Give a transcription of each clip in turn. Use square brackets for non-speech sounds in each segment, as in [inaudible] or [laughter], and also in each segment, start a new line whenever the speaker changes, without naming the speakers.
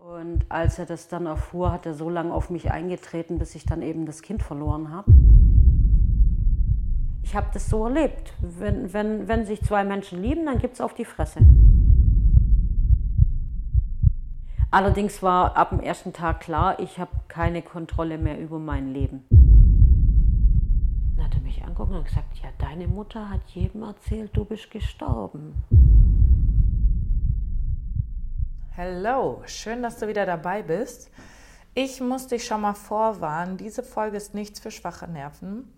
Und als er das dann erfuhr, hat er so lange auf mich eingetreten, bis ich dann eben das Kind verloren habe. Ich habe das so erlebt. Wenn, wenn, wenn sich zwei Menschen lieben, dann gibt es auf die Fresse. Allerdings war ab dem ersten Tag klar, ich habe keine Kontrolle mehr über mein Leben. Dann hat er mich angeguckt und gesagt, ja, deine Mutter hat jedem erzählt, du bist gestorben.
Hallo, schön, dass du wieder dabei bist. Ich muss dich schon mal vorwarnen, diese Folge ist nichts für schwache Nerven,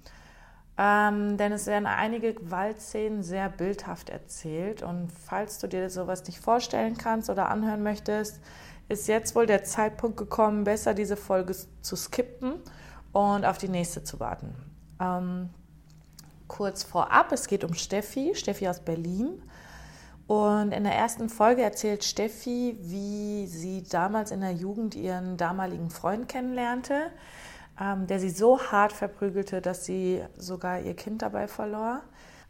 ähm, denn es werden einige Gewaltszenen sehr bildhaft erzählt und falls du dir sowas nicht vorstellen kannst oder anhören möchtest, ist jetzt wohl der Zeitpunkt gekommen, besser diese Folge zu skippen und auf die nächste zu warten. Ähm, kurz vorab, es geht um Steffi, Steffi aus Berlin. Und in der ersten Folge erzählt Steffi, wie sie damals in der Jugend ihren damaligen Freund kennenlernte, ähm, der sie so hart verprügelte, dass sie sogar ihr Kind dabei verlor.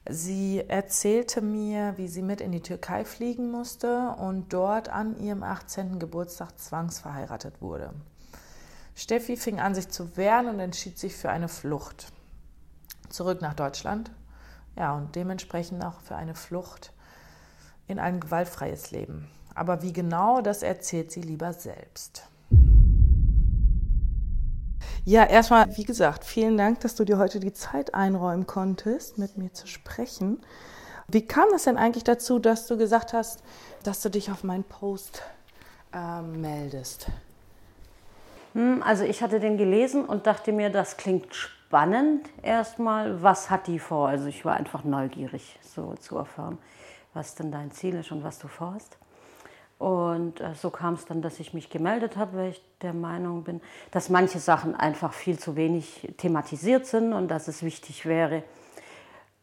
Sie erzählte mir, wie sie mit in die Türkei fliegen musste und dort an ihrem 18. Geburtstag zwangsverheiratet wurde. Steffi fing an, sich zu wehren und entschied sich für eine Flucht. Zurück nach Deutschland. Ja, und dementsprechend auch für eine Flucht in ein gewaltfreies Leben. Aber wie genau, das erzählt sie lieber selbst. Ja, erstmal, wie gesagt, vielen Dank, dass du dir heute die Zeit einräumen konntest, mit mir zu sprechen. Wie kam es denn eigentlich dazu, dass du gesagt hast, dass du dich auf meinen Post äh, meldest?
Hm, also ich hatte den gelesen und dachte mir, das klingt spannend erstmal. Was hat die vor? Also ich war einfach neugierig, so zu erfahren was denn dein Ziel ist und was du vorhast. Und äh, so kam es dann, dass ich mich gemeldet habe, weil ich der Meinung bin, dass manche Sachen einfach viel zu wenig thematisiert sind und dass es wichtig wäre,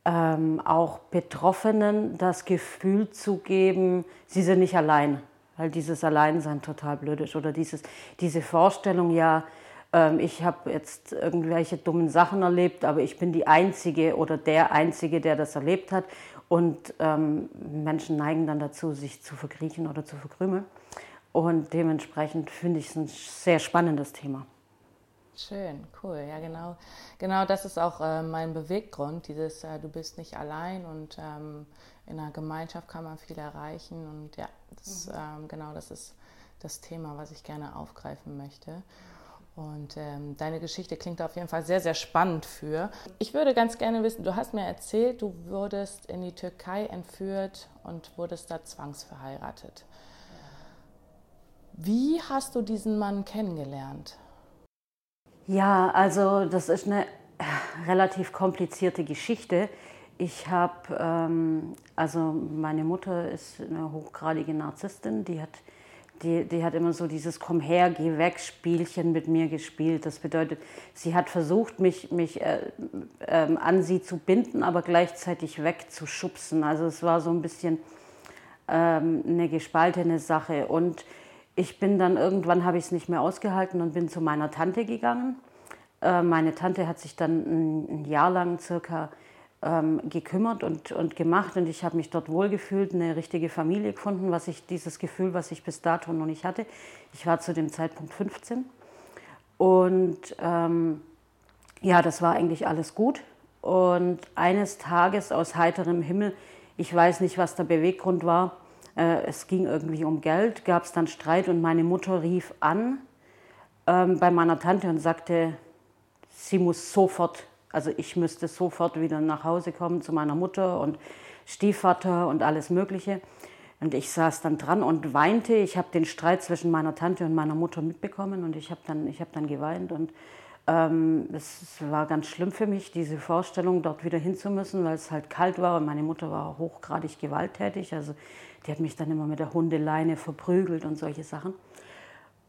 ähm, auch Betroffenen das Gefühl zu geben, sie sind nicht allein, weil dieses Alleinsein total blöd ist oder dieses, diese Vorstellung, ja, ähm, ich habe jetzt irgendwelche dummen Sachen erlebt, aber ich bin die Einzige oder der Einzige, der das erlebt hat und ähm, Menschen neigen dann dazu, sich zu verkriechen oder zu verkrümeln. Und dementsprechend finde ich es ein sehr spannendes Thema.
Schön, cool. Ja, genau. Genau das ist auch äh, mein Beweggrund, dieses äh, du bist nicht allein und ähm, in einer Gemeinschaft kann man viel erreichen. Und ja, das, mhm. ähm, genau das ist das Thema, was ich gerne aufgreifen möchte. Und ähm, deine Geschichte klingt auf jeden Fall sehr, sehr spannend für. Ich würde ganz gerne wissen, du hast mir erzählt, du wurdest in die Türkei entführt und wurdest da zwangsverheiratet. Wie hast du diesen Mann kennengelernt?
Ja, also das ist eine relativ komplizierte Geschichte. Ich habe, ähm, also meine Mutter ist eine hochgradige Narzisstin, die hat die, die hat immer so dieses Komm her, geh weg Spielchen mit mir gespielt. Das bedeutet, sie hat versucht, mich, mich äh, äh, an sie zu binden, aber gleichzeitig wegzuschubsen. Also es war so ein bisschen ähm, eine gespaltene Sache. Und ich bin dann irgendwann, habe ich es nicht mehr ausgehalten und bin zu meiner Tante gegangen. Äh, meine Tante hat sich dann ein, ein Jahr lang circa ähm, gekümmert und, und gemacht und ich habe mich dort wohlgefühlt, eine richtige Familie gefunden, was ich dieses Gefühl, was ich bis dato noch nicht hatte. Ich war zu dem Zeitpunkt 15 und ähm, ja, das war eigentlich alles gut. Und eines Tages aus heiterem Himmel, ich weiß nicht, was der Beweggrund war, äh, es ging irgendwie um Geld, gab es dann Streit und meine Mutter rief an ähm, bei meiner Tante und sagte, sie muss sofort also ich müsste sofort wieder nach Hause kommen zu meiner Mutter und Stiefvater und alles Mögliche. Und ich saß dann dran und weinte. Ich habe den Streit zwischen meiner Tante und meiner Mutter mitbekommen und ich habe dann, hab dann geweint. Und ähm, es war ganz schlimm für mich, diese Vorstellung, dort wieder hinzumüssen, weil es halt kalt war und meine Mutter war hochgradig gewalttätig. Also die hat mich dann immer mit der Hundeleine verprügelt und solche Sachen.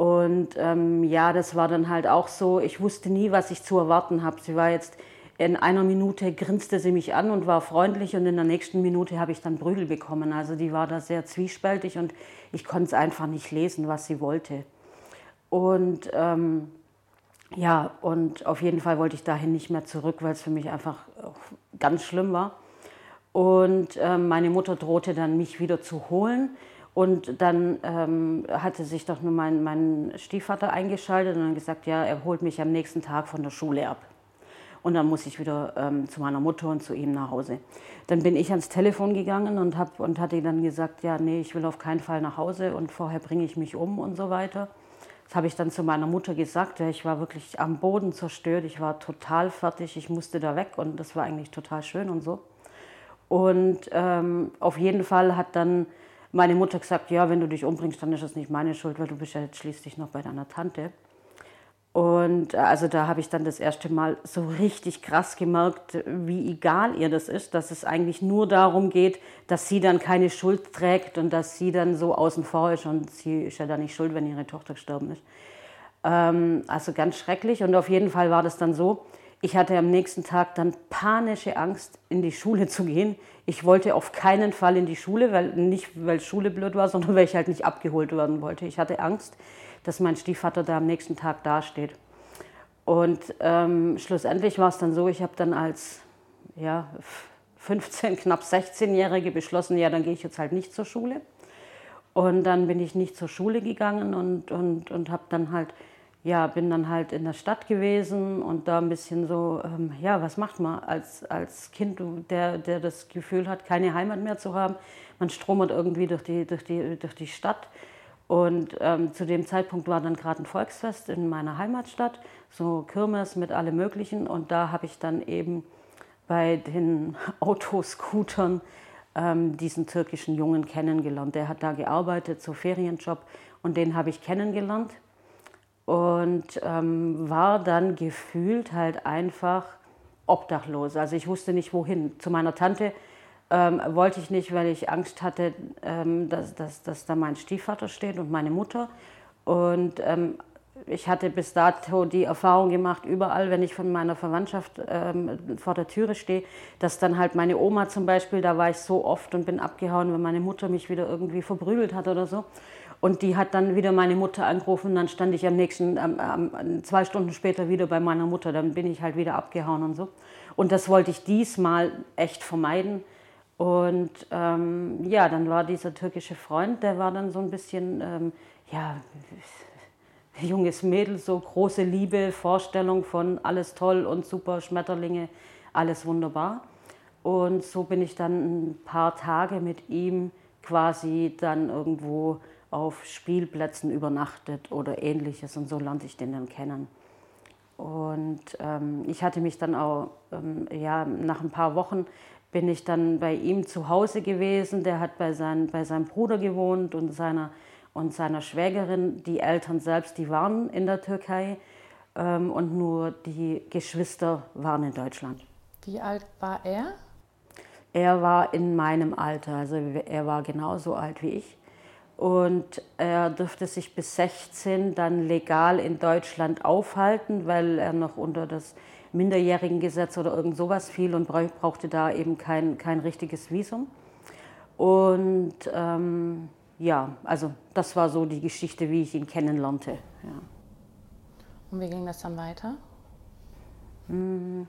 Und ähm, ja, das war dann halt auch so, ich wusste nie, was ich zu erwarten habe. Sie war jetzt, in einer Minute grinste sie mich an und war freundlich und in der nächsten Minute habe ich dann Prügel bekommen. Also die war da sehr zwiespältig und ich konnte es einfach nicht lesen, was sie wollte. Und ähm, ja, und auf jeden Fall wollte ich dahin nicht mehr zurück, weil es für mich einfach ganz schlimm war. Und äh, meine Mutter drohte dann, mich wieder zu holen. Und dann ähm, hatte sich doch nur mein, mein Stiefvater eingeschaltet und dann gesagt, ja, er holt mich am nächsten Tag von der Schule ab. Und dann muss ich wieder ähm, zu meiner Mutter und zu ihm nach Hause. Dann bin ich ans Telefon gegangen und, hab, und hatte dann gesagt, ja, nee, ich will auf keinen Fall nach Hause und vorher bringe ich mich um und so weiter. Das habe ich dann zu meiner Mutter gesagt. Ja, ich war wirklich am Boden zerstört. Ich war total fertig. Ich musste da weg und das war eigentlich total schön und so. Und ähm, auf jeden Fall hat dann meine Mutter gesagt, ja, wenn du dich umbringst, dann ist das nicht meine Schuld, weil du bist ja jetzt schließlich noch bei deiner Tante. Und äh, also da habe ich dann das erste Mal so richtig krass gemerkt, wie egal ihr das ist, dass es eigentlich nur darum geht, dass sie dann keine Schuld trägt und dass sie dann so außen vor ist und sie ist ja da nicht schuld, wenn ihre Tochter gestorben ist. Ähm, also ganz schrecklich und auf jeden Fall war das dann so, ich hatte am nächsten Tag dann panische Angst, in die Schule zu gehen. Ich wollte auf keinen Fall in die Schule, weil nicht weil Schule blöd war, [laughs] sondern weil ich halt nicht abgeholt werden wollte. Ich hatte Angst dass mein Stiefvater da am nächsten Tag dasteht. Und ähm, schlussendlich war es dann so, ich habe dann als ja, 15, knapp 16-Jährige beschlossen, ja, dann gehe ich jetzt halt nicht zur Schule. Und dann bin ich nicht zur Schule gegangen und, und, und habe dann halt, ja, bin dann halt in der Stadt gewesen und da ein bisschen so, ähm, ja, was macht man als, als Kind, der, der das Gefühl hat, keine Heimat mehr zu haben? Man stromert irgendwie durch die, durch die, durch die Stadt und ähm, zu dem Zeitpunkt war dann gerade ein Volksfest in meiner Heimatstadt, so Kirmes mit allem Möglichen. Und da habe ich dann eben bei den [laughs] Autoscootern ähm, diesen türkischen Jungen kennengelernt. Der hat da gearbeitet, so Ferienjob, und den habe ich kennengelernt. Und ähm, war dann gefühlt halt einfach obdachlos. Also ich wusste nicht wohin. Zu meiner Tante ähm, wollte ich nicht, weil ich Angst hatte, ähm, dass, dass, dass da mein Stiefvater steht und meine Mutter. Und ähm, ich hatte bis dato die Erfahrung gemacht, überall, wenn ich von meiner Verwandtschaft ähm, vor der Türe stehe, dass dann halt meine Oma zum Beispiel, da war ich so oft und bin abgehauen, wenn meine Mutter mich wieder irgendwie verprügelt hat oder so. Und die hat dann wieder meine Mutter angerufen, dann stand ich am nächsten, ähm, zwei Stunden später wieder bei meiner Mutter, dann bin ich halt wieder abgehauen und so. Und das wollte ich diesmal echt vermeiden und ähm, ja, dann war dieser türkische Freund, der war dann so ein bisschen, ähm, ja, [laughs] junges Mädel, so große Liebe, Vorstellung von alles toll und super, Schmetterlinge, alles wunderbar. Und so bin ich dann ein paar Tage mit ihm quasi dann irgendwo auf Spielplätzen übernachtet oder ähnliches und so lernte ich den dann kennen. Und ähm, ich hatte mich dann auch ähm, ja, nach ein paar Wochen bin ich dann bei ihm zu Hause gewesen. Der hat bei, sein, bei seinem Bruder gewohnt und seiner, und seiner Schwägerin. Die Eltern selbst, die waren in der Türkei ähm, und nur die Geschwister waren in Deutschland.
Wie alt war er?
Er war in meinem Alter, also er war genauso alt wie ich. Und er dürfte sich bis 16 dann legal in Deutschland aufhalten, weil er noch unter das Minderjährigengesetz oder irgend sowas fiel und brauchte da eben kein, kein richtiges Visum. Und ähm, ja, also das war so die Geschichte, wie ich ihn kennenlernte. Ja.
Und wie ging das dann weiter?
Hm.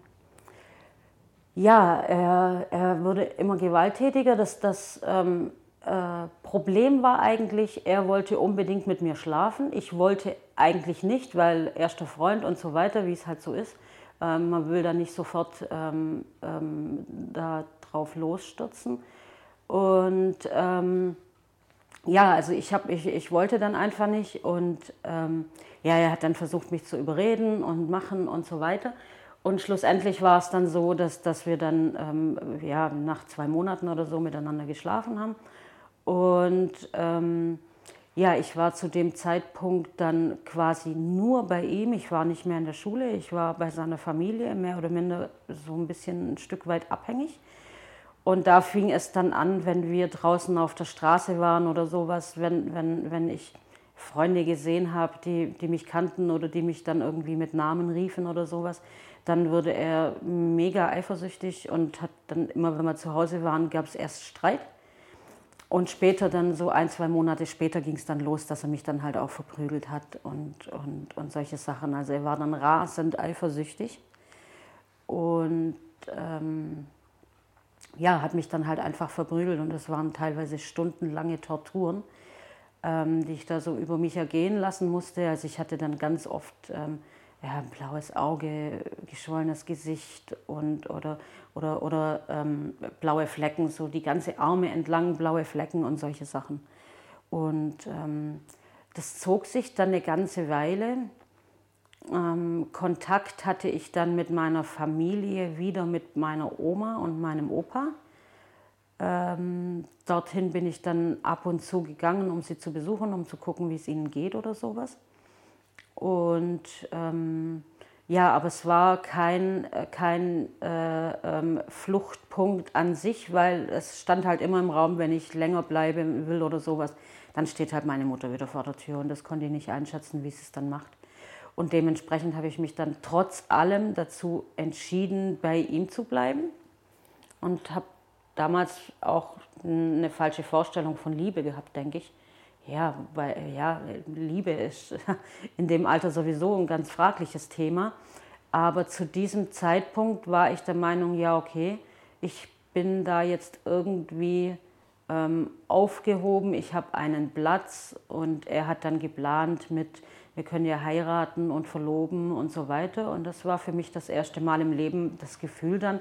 Ja, er, er wurde immer gewalttätiger. Das, das ähm, äh, Problem war eigentlich, er wollte unbedingt mit mir schlafen. Ich wollte eigentlich nicht, weil erster Freund und so weiter, wie es halt so ist. Ähm, man will da nicht sofort ähm, ähm, da drauf losstürzen. Und ähm, ja, also ich, hab, ich, ich wollte dann einfach nicht. Und ähm, ja, er hat dann versucht, mich zu überreden und machen und so weiter. Und schlussendlich war es dann so, dass, dass wir dann ähm, ja, nach zwei Monaten oder so miteinander geschlafen haben. Und ähm, ja, ich war zu dem Zeitpunkt dann quasi nur bei ihm. Ich war nicht mehr in der Schule, ich war bei seiner Familie, mehr oder minder so ein bisschen ein Stück weit abhängig. Und da fing es dann an, wenn wir draußen auf der Straße waren oder sowas, wenn, wenn, wenn ich Freunde gesehen habe, die, die mich kannten oder die mich dann irgendwie mit Namen riefen oder sowas, dann wurde er mega eifersüchtig und hat dann immer, wenn wir zu Hause waren, gab es erst Streit. Und später dann, so ein, zwei Monate später, ging es dann los, dass er mich dann halt auch verprügelt hat und, und, und solche Sachen. Also er war dann rasend eifersüchtig. Und ähm, ja, hat mich dann halt einfach verprügelt und das waren teilweise stundenlange Torturen, ähm, die ich da so über mich ergehen lassen musste. Also ich hatte dann ganz oft ähm, ja, blaues Auge, geschwollenes Gesicht und oder, oder, oder ähm, blaue Flecken, so die ganze Arme entlang, blaue Flecken und solche Sachen. Und ähm, das zog sich dann eine ganze Weile. Ähm, Kontakt hatte ich dann mit meiner Familie, wieder mit meiner Oma und meinem Opa. Ähm, dorthin bin ich dann ab und zu gegangen, um sie zu besuchen, um zu gucken, wie es ihnen geht oder sowas. Und ähm, ja, aber es war kein, kein äh, ähm, Fluchtpunkt an sich, weil es stand halt immer im Raum, wenn ich länger bleiben will oder sowas, dann steht halt meine Mutter wieder vor der Tür und das konnte ich nicht einschätzen, wie sie es dann macht. Und dementsprechend habe ich mich dann trotz allem dazu entschieden, bei ihm zu bleiben und habe damals auch eine falsche Vorstellung von Liebe gehabt, denke ich. Ja, weil ja, Liebe ist [laughs] in dem Alter sowieso ein ganz fragliches Thema. Aber zu diesem Zeitpunkt war ich der Meinung, ja, okay, ich bin da jetzt irgendwie ähm, aufgehoben, ich habe einen Platz und er hat dann geplant mit, wir können ja heiraten und verloben und so weiter. Und das war für mich das erste Mal im Leben das Gefühl dann,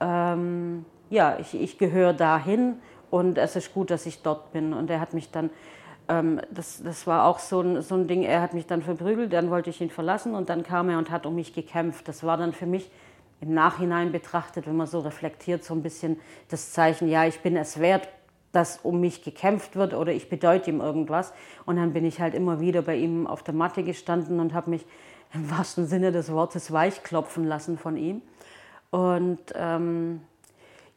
ähm, ja, ich, ich gehöre dahin und es ist gut, dass ich dort bin. Und er hat mich dann ähm, das, das war auch so ein, so ein Ding, er hat mich dann verprügelt, dann wollte ich ihn verlassen und dann kam er und hat um mich gekämpft. Das war dann für mich im Nachhinein betrachtet, wenn man so reflektiert, so ein bisschen das Zeichen, ja, ich bin es wert, dass um mich gekämpft wird oder ich bedeute ihm irgendwas. Und dann bin ich halt immer wieder bei ihm auf der Matte gestanden und habe mich im wahrsten Sinne des Wortes weichklopfen lassen von ihm. Und ähm,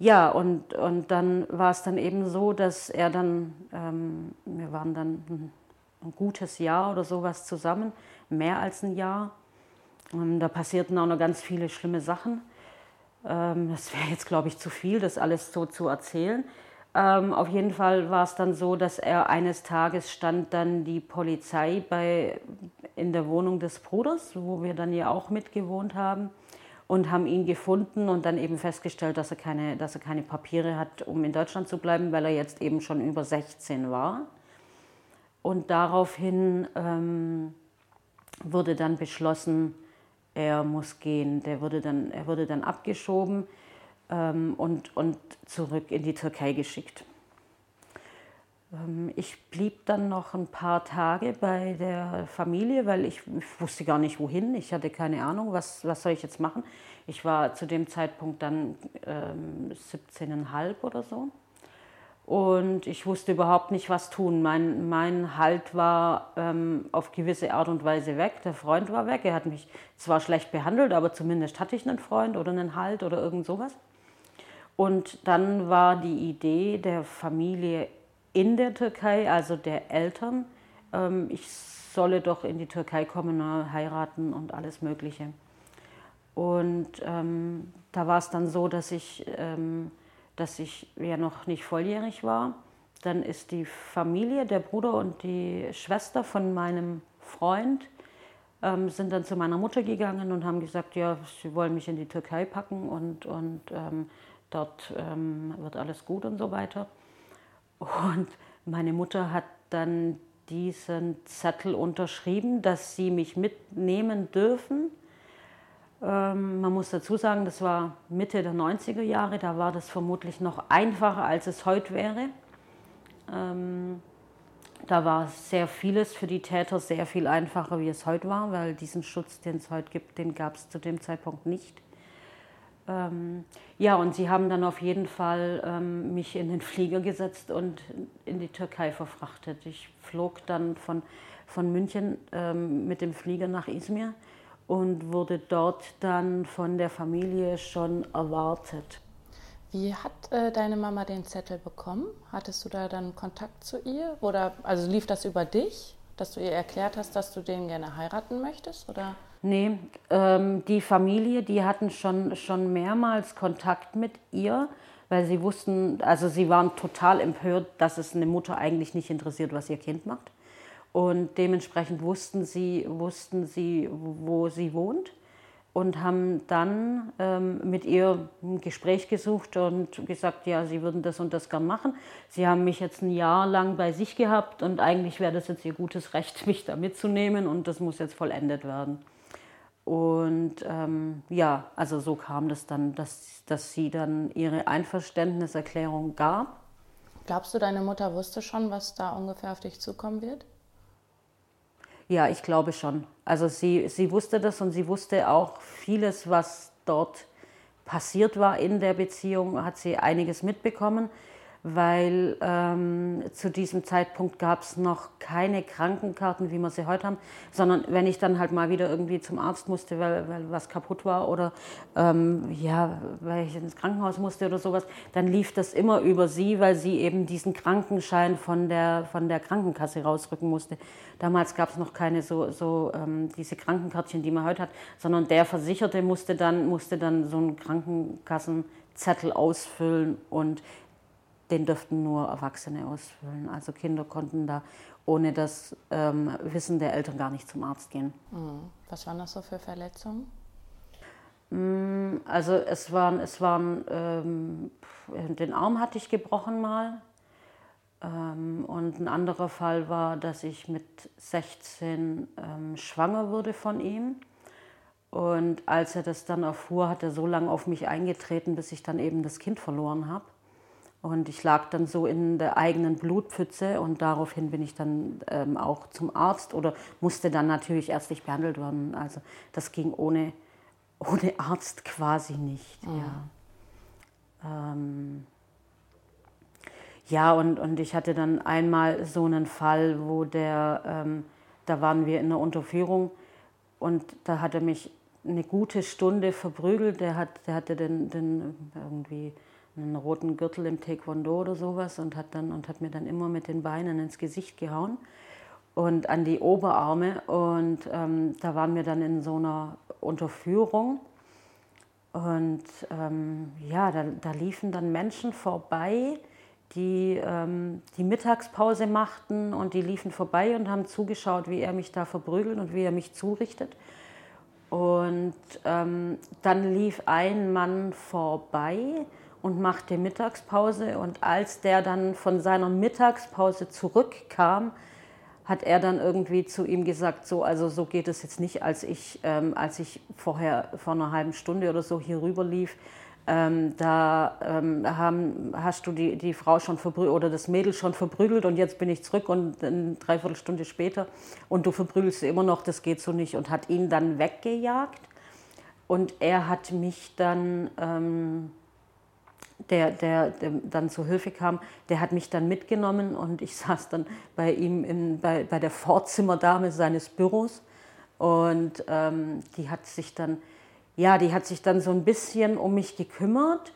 ja, und, und dann war es dann eben so, dass er dann, ähm, wir waren dann ein, ein, gutes Jahr oder sowas zusammen, mehr als ein Jahr. Und da passierten auch noch ganz viele schlimme Sachen. Ähm, das wäre jetzt, glaube ich, zu viel, das alles so zu erzählen. Ähm, auf jeden Fall war es dann so, dass er eines Tages stand dann die Polizei bei, in der Wohnung des Bruders, wo wir dann ja auch mitgewohnt haben und haben ihn gefunden und dann eben festgestellt, dass er, keine, dass er keine Papiere hat, um in Deutschland zu bleiben, weil er jetzt eben schon über 16 war. Und daraufhin ähm, wurde dann beschlossen, er muss gehen. Der wurde dann, er wurde dann abgeschoben ähm, und, und zurück in die Türkei geschickt. Ähm, ich blieb dann noch ein paar Tage bei der Familie, weil ich, wusste gar nicht wohin. Ich hatte keine Ahnung, was, was soll ich jetzt machen. Ich war zu dem Zeitpunkt dann ähm, 17,5 oder so. Und ich wusste überhaupt nicht, was tun. Mein, mein Halt war ähm, auf gewisse Art und Weise weg. Der Freund war weg. Er hat mich zwar schlecht behandelt, aber zumindest hatte ich einen Freund oder einen Halt oder irgend sowas. Und dann war die Idee der Familie in der Türkei, also der Eltern. Ähm, ich solle doch in die Türkei kommen, äh, heiraten und alles Mögliche. Und ähm, da war es dann so, dass ich, ähm, dass ich ja noch nicht volljährig war. Dann ist die Familie, der Bruder und die Schwester von meinem Freund, ähm, sind dann zu meiner Mutter gegangen und haben gesagt, ja, sie wollen mich in die Türkei packen und, und ähm, dort ähm, wird alles gut und so weiter. Und meine Mutter hat dann diesen Zettel unterschrieben, dass sie mich mitnehmen dürfen. Ähm, man muss dazu sagen, das war Mitte der 90er Jahre, da war das vermutlich noch einfacher, als es heute wäre. Ähm, da war sehr vieles für die Täter sehr viel einfacher, wie es heute war, weil diesen Schutz, den es heute gibt, den gab es zu dem Zeitpunkt nicht. Ähm, ja, und sie haben dann auf jeden Fall ähm, mich in den Flieger gesetzt und in die Türkei verfrachtet. Ich flog dann von, von München ähm, mit dem Flieger nach Izmir und wurde dort dann von der Familie schon erwartet.
Wie hat äh, deine Mama den Zettel bekommen? Hattest du da dann Kontakt zu ihr? Oder also lief das über dich, dass du ihr erklärt hast, dass du den gerne heiraten möchtest? Oder?
Nee, ähm, die Familie, die hatten schon, schon mehrmals Kontakt mit ihr, weil sie wussten, also sie waren total empört, dass es eine Mutter eigentlich nicht interessiert, was ihr Kind macht. Und dementsprechend wussten sie, wussten sie wo sie wohnt. und haben dann ähm, mit ihr ein Gespräch gesucht und gesagt, ja, sie würden das und das gern machen. Sie haben mich jetzt ein Jahr lang bei sich gehabt und eigentlich wäre das jetzt ihr gutes Recht, [laughs] mich da mitzunehmen und das muss jetzt vollendet werden. Und ähm, ja, also so kam das dann, dass, dass sie dann ihre Einverständniserklärung gab.
Glaubst du, deine Mutter wusste schon, was da ungefähr auf dich zukommen wird?
Ja, ich glaube schon. Also sie, sie wusste das und sie wusste auch vieles, was dort passiert war in der Beziehung, hat sie einiges mitbekommen weil ähm, zu diesem Zeitpunkt gab es noch keine Krankenkarten, wie wir sie heute haben, sondern wenn ich dann halt mal wieder irgendwie zum Arzt musste, weil, weil was kaputt war oder ähm, ja, weil ich ins Krankenhaus musste oder sowas, dann lief das immer über sie, weil sie eben diesen Krankenschein von der, von der Krankenkasse rausrücken musste. Damals gab es noch keine so, so ähm, diese Krankenkärtchen, die man heute hat, sondern der Versicherte musste dann, musste dann so einen Krankenkassenzettel ausfüllen und den dürften nur Erwachsene ausfüllen. Also Kinder konnten da ohne das ähm, Wissen der Eltern gar nicht zum Arzt gehen.
Mhm. Was waren das so für Verletzungen?
Mm, also es waren, es waren ähm, den Arm hatte ich gebrochen mal. Ähm, und ein anderer Fall war, dass ich mit 16 ähm, schwanger wurde von ihm. Und als er das dann erfuhr, hat er so lange auf mich eingetreten, bis ich dann eben das Kind verloren habe. Und ich lag dann so in der eigenen Blutpfütze und daraufhin bin ich dann ähm, auch zum Arzt oder musste dann natürlich ärztlich behandelt werden. Also das ging ohne, [laughs] ohne Arzt quasi nicht. Mhm. Ja, ähm, ja und, und ich hatte dann einmal so einen Fall, wo der, ähm, da waren wir in einer Unterführung und da hat er mich eine gute Stunde verprügelt. Der, hat, der hatte den, den irgendwie einen roten Gürtel im Taekwondo oder sowas und hat, dann, und hat mir dann immer mit den Beinen ins Gesicht gehauen und an die Oberarme. Und ähm, da waren wir dann in so einer Unterführung. Und ähm, ja, da, da, liefen dann Menschen vorbei, die ähm, die Mittagspause machten und die liefen vorbei und haben zugeschaut, wie er mich da verprügelt und wie er mich zurichtet. Und ähm, dann lief ein Mann vorbei, und machte Mittagspause. Und als der dann von seiner Mittagspause zurückkam, hat er dann irgendwie zu ihm gesagt, so, also so geht es jetzt nicht, als ich, ähm, als ich vorher vor einer halben Stunde oder so hier rüber lief. Ähm, da ähm, haben, hast du die, die Frau schon verprügelt oder das Mädel schon verprügelt und jetzt bin ich zurück und eine Dreiviertelstunde später und du verprügelst sie immer noch, das geht so nicht und hat ihn dann weggejagt. Und er hat mich dann, ähm, der, der, der, dann zur Hilfe kam, der hat mich dann mitgenommen und ich [laughs] saß dann bei ihm in, bei, bei der Vorzimmerdame seines Büros und ähm, die hat sich dann, ja, die hat sich dann so ein bisschen um mich gekümmert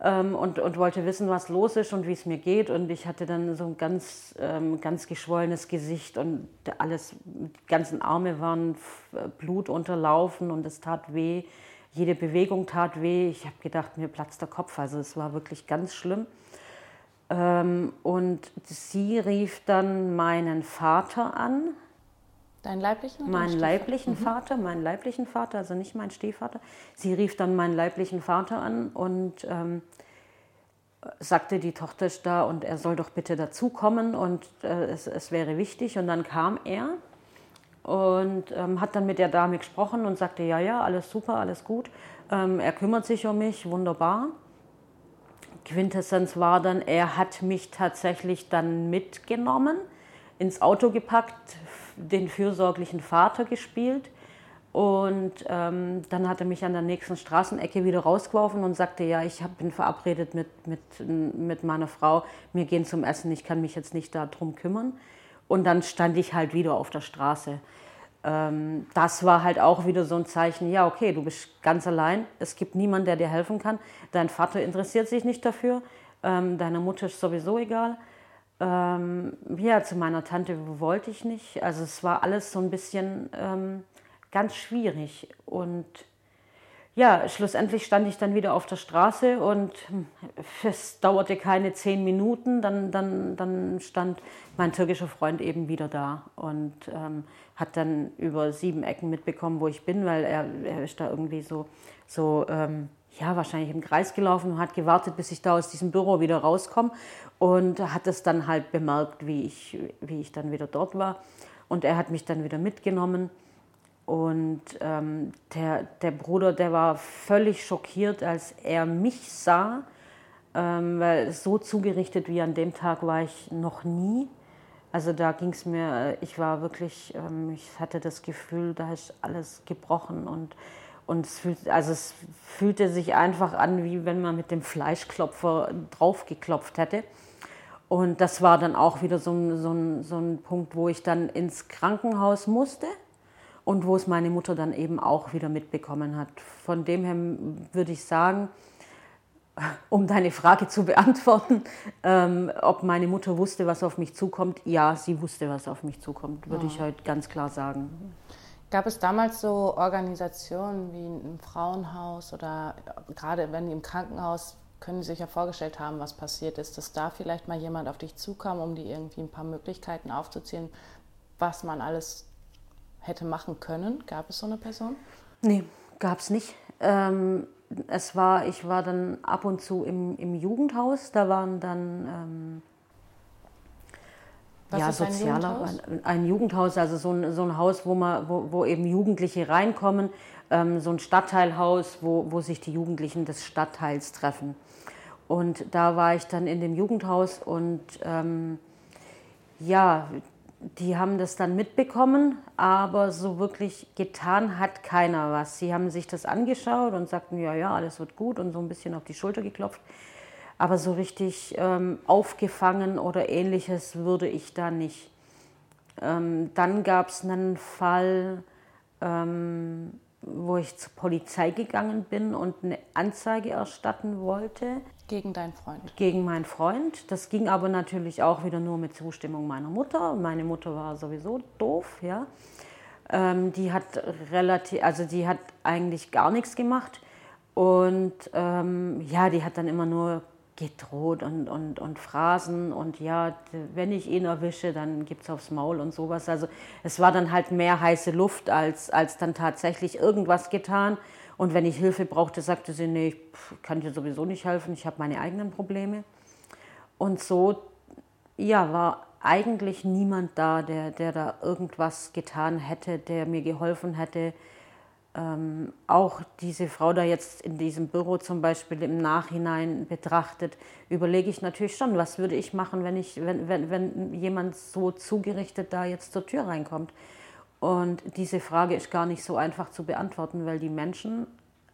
ähm, und, und wollte wissen, was los ist und wie es mir geht. Und ich hatte dann so ein ganz, ähm, ganz geschwollenes Gesicht und alles, die ganzen Arme waren blutunterlaufen und es tat weh jede Bewegung tat weh. Ich habe gedacht, mir platzt der Kopf. Also es war wirklich ganz schlimm. Ähm, und sie rief dann meinen Vater an.
Deinen leiblichen?
Meinen leiblichen mhm. Vater, meinen leiblichen Vater, also nicht meinen Stiefvater. Sie rief dann meinen leiblichen Vater an und ähm, sagte, die Tochter ist da und er soll doch bitte dazukommen und äh, es, es wäre wichtig. Und dann kam er und ähm, hat dann mit der Dame gesprochen und sagte, ja, ja, alles super, alles gut. Ähm, er kümmert sich um mich, wunderbar. Quintessenz war dann, er hat mich tatsächlich dann mitgenommen, ins Auto gepackt, den fürsorglichen Vater gespielt. Und ähm, dann hat er mich an der nächsten Straßenecke wieder rausgeworfen und sagte, ja, ich hab, bin verabredet mit, mit, mit meiner Frau, wir gehen zum Essen, ich kann mich jetzt nicht darum kümmern. Und dann stand ich halt wieder auf der Straße. Ähm, das war halt auch wieder so ein Zeichen, ja, okay, du bist ganz allein, es gibt niemanden, der dir helfen kann. Dein Vater interessiert sich nicht dafür, ähm, deine Mutter ist sowieso egal. Ähm, ja, zu meiner Tante wollte ich nicht. Also es war alles so ein bisschen ähm, ganz schwierig. Und ja, schlussendlich stand ich dann wieder auf der Straße und hm, es dauerte keine zehn Minuten. Dann, dann, dann stand mein türkischer Freund eben wieder da und ähm, hat dann über sieben Ecken mitbekommen, wo ich bin, weil er, er ist da irgendwie so, so ähm, ja, wahrscheinlich im Kreis gelaufen und hat gewartet, bis ich da aus diesem Büro wieder rauskomme und hat es dann halt bemerkt, wie ich, wie ich dann wieder dort war. Und er hat mich dann wieder mitgenommen. Und ähm, der, der Bruder, der war völlig schockiert, als er mich sah, ähm, weil so zugerichtet wie an dem Tag war ich noch nie. Also da ging es mir, ich war wirklich, ähm, ich hatte das Gefühl, da ist alles gebrochen und, und es, fühlt, also es fühlte sich einfach an, wie wenn man mit dem Fleischklopfer draufgeklopft hätte. Und das war dann auch wieder so so, so ein Punkt, wo ich dann ins Krankenhaus musste und wo es meine Mutter dann eben auch wieder mitbekommen hat. Von dem her würde ich sagen, [laughs] um deine Frage zu beantworten, ähm, ob meine Mutter wusste, was auf mich zukommt. Ja, sie wusste, was auf mich zukommt, würde ich ah. heute ganz klar sagen.
Gab es damals so Organisationen wie ein Frauenhaus oder gerade wenn die im Krankenhaus, können Sie sich ja vorgestellt haben, was passiert ist, dass da vielleicht mal jemand auf dich zukam, um dir irgendwie ein paar Möglichkeiten aufzuzählen, was man alles hätte machen können? Gab es so eine Person?
Nee, gab es nicht. Ähm, es war, ich war dann ab und zu im, im Jugendhaus, da waren dann ähm, Was ja, sozialer, ein Jugendhaus? ein Jugendhaus, also so ein, so ein Haus, wo, man, wo, wo eben Jugendliche reinkommen, ähm, so ein Stadtteilhaus, wo, wo sich die Jugendlichen des Stadtteils treffen. Und da war ich dann in dem Jugendhaus und ähm, ja, die haben das dann mitbekommen, aber so wirklich getan hat keiner was. Sie haben sich das angeschaut und sagten, ja, ja, alles wird gut und so ein bisschen auf die Schulter geklopft. Aber so richtig ähm, aufgefangen oder ähnliches würde ich da nicht. Ähm, dann gab es einen Fall, ähm, wo ich zur Polizei gegangen bin und eine Anzeige erstatten wollte.
Gegen deinen Freund?
Gegen meinen Freund. Das ging aber natürlich auch wieder nur mit Zustimmung meiner Mutter. Meine Mutter war sowieso doof, ja. Ähm, die hat relativ, also die hat eigentlich gar nichts gemacht. Und ähm, ja, die hat dann immer nur gedroht und, und, und Phrasen und ja, wenn ich ihn erwische, dann gibt es aufs Maul und sowas. Also es war dann halt mehr heiße Luft als, als dann tatsächlich irgendwas getan. Und wenn ich Hilfe brauchte, sagte sie, nee, ich kann dir sowieso nicht helfen, ich habe meine eigenen Probleme. Und so, ja, war eigentlich niemand da, der, der da irgendwas getan hätte, der mir geholfen hätte. Ähm, auch diese Frau da jetzt in diesem Büro zum Beispiel im Nachhinein betrachtet, überlege ich natürlich schon, was würde ich machen, wenn, ich, wenn, wenn, wenn jemand so zugerichtet da jetzt zur Tür reinkommt. Und diese Frage ist gar nicht so einfach zu beantworten, weil die Menschen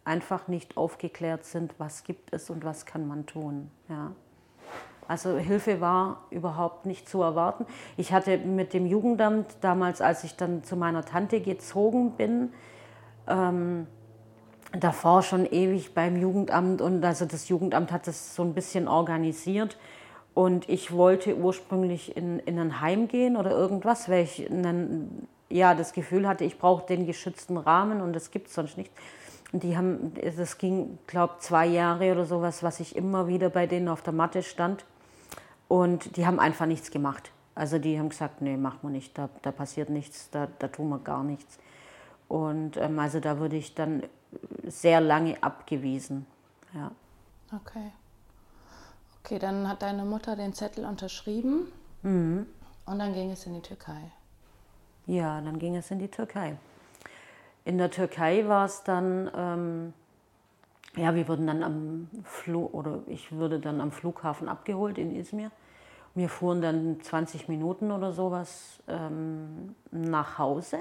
einfach nicht aufgeklärt sind, was gibt es und was kann man tun. Ja. Also Hilfe war überhaupt nicht zu erwarten. Ich hatte mit dem Jugendamt damals, als ich dann zu meiner Tante gezogen bin, ähm, davor schon ewig beim Jugendamt und also das Jugendamt hat das so ein bisschen organisiert. Und ich wollte ursprünglich in, in ein Heim gehen oder irgendwas, weil ich einen ja, das Gefühl hatte, ich brauche den geschützten Rahmen und das gibt es sonst nicht. Und die haben, das ging, glaube zwei Jahre oder sowas, was ich immer wieder bei denen auf der Matte stand. Und die haben einfach nichts gemacht. Also die haben gesagt, nee, machen wir nicht, da, da passiert nichts, da, da tun wir gar nichts. Und ähm, also da wurde ich dann sehr lange abgewiesen. Ja.
Okay. Okay, dann hat deine Mutter den Zettel unterschrieben mhm. und dann ging es in die Türkei.
Ja, dann ging es in die Türkei. In der Türkei war es dann, ähm, ja, wir wurden dann am Flug, oder ich würde dann am Flughafen abgeholt in Izmir. Wir fuhren dann 20 Minuten oder sowas ähm, nach Hause.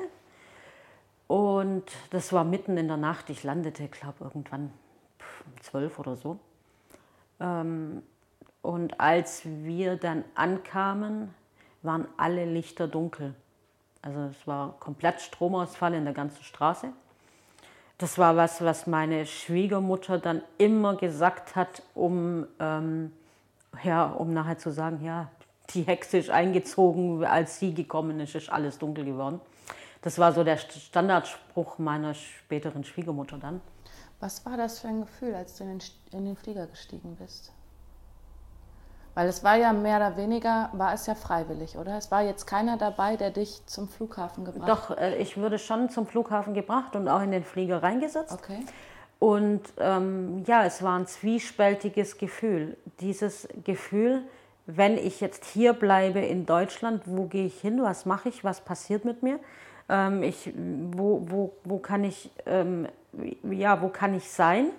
Und das war mitten in der Nacht. Ich landete, glaube irgendwann um zwölf oder so. Ähm, und als wir dann ankamen, waren alle Lichter dunkel. Also es war komplett Stromausfall in der ganzen Straße. Das war was, was meine Schwiegermutter dann immer gesagt hat, um, ähm, ja, um nachher zu sagen, ja, die Hexe ist eingezogen, als sie gekommen ist, ist alles dunkel geworden. Das war so der Standardspruch meiner späteren Schwiegermutter dann.
Was war das für ein Gefühl, als du in den, in den Flieger gestiegen bist? Weil es war ja mehr oder weniger, war es ja freiwillig, oder? Es war jetzt keiner dabei, der dich zum Flughafen gebracht
hat. Doch, äh, ich wurde schon zum Flughafen gebracht und auch in den Flieger reingesetzt.
Okay.
Und ähm, ja, es war ein zwiespältiges Gefühl. Dieses Gefühl, wenn ich jetzt hier bleibe in Deutschland, wo gehe ich hin, was mache ich, was passiert mit mir? Ähm, ich, wo, wo, wo, kann ich, ähm, ja, wo kann ich sein?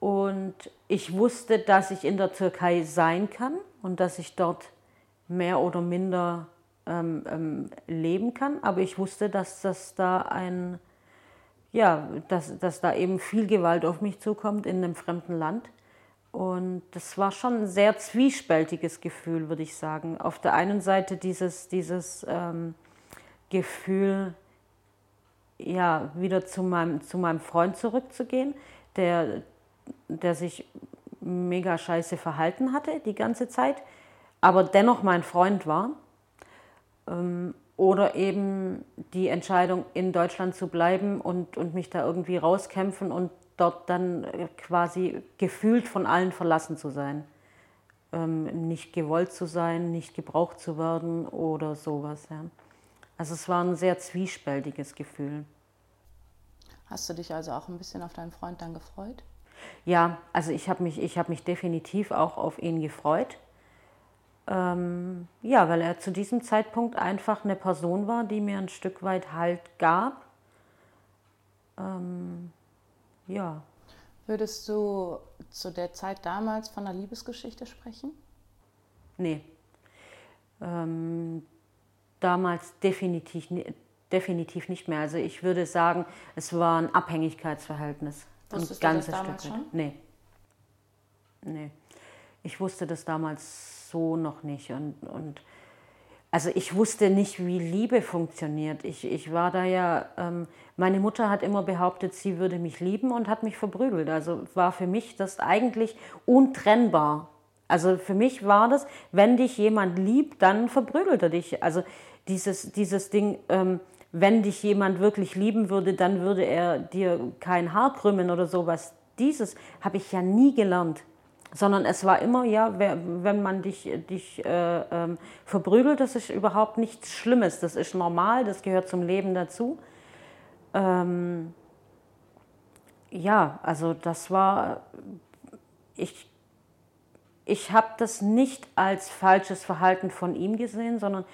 Und ich wusste, dass ich in der Türkei sein kann und dass ich dort mehr oder minder ähm, ähm, leben kann. Aber ich wusste, dass das da ein, ja, dass, dass da eben viel Gewalt auf mich zukommt in einem fremden Land. Und das war schon ein sehr zwiespältiges Gefühl, würde ich sagen. Auf der einen Seite dieses, dieses ähm, Gefühl, ja, wieder zu meinem, zu meinem Freund zurückzugehen, der, der sich mega scheiße verhalten hatte die ganze Zeit, aber dennoch mein Freund war. Ähm, oder eben die Entscheidung, in Deutschland zu bleiben und, und mich da irgendwie rauskämpfen und dort dann quasi gefühlt von allen verlassen zu sein. Ähm, nicht gewollt zu sein, nicht gebraucht zu werden oder sowas. Ja. Also es war ein sehr zwiespältiges Gefühl.
Hast du dich also auch ein bisschen auf deinen Freund dann gefreut?
Ja, also ich habe mich, hab mich definitiv auch auf ihn gefreut. Ähm, ja, weil er zu diesem Zeitpunkt einfach eine Person war, die mir ein Stück weit Halt gab. Ähm, ja.
Würdest du zu der Zeit damals von einer Liebesgeschichte sprechen?
Nee. Ähm, damals definitiv, definitiv nicht mehr. Also ich würde sagen, es war ein Abhängigkeitsverhältnis.
Wusstest ein ganzes du das damals Stück. Schon?
Nee. Nee. Ich wusste das damals so noch nicht. Und, und also ich wusste nicht, wie Liebe funktioniert. Ich, ich war da ja, ähm, meine Mutter hat immer behauptet, sie würde mich lieben und hat mich verprügelt. Also war für mich das eigentlich untrennbar. Also für mich war das, wenn dich jemand liebt, dann verprügelt er dich. Also dieses, dieses Ding, ähm, wenn dich jemand wirklich lieben würde, dann würde er dir kein Haar krümmen oder sowas. Dieses habe ich ja nie gelernt. Sondern es war immer, ja, wenn man dich, dich äh, ähm, verprügelt, das ist überhaupt nichts Schlimmes. Das ist normal, das gehört zum Leben dazu. Ähm, ja, also das war, ich, ich habe das nicht als falsches Verhalten von ihm gesehen, sondern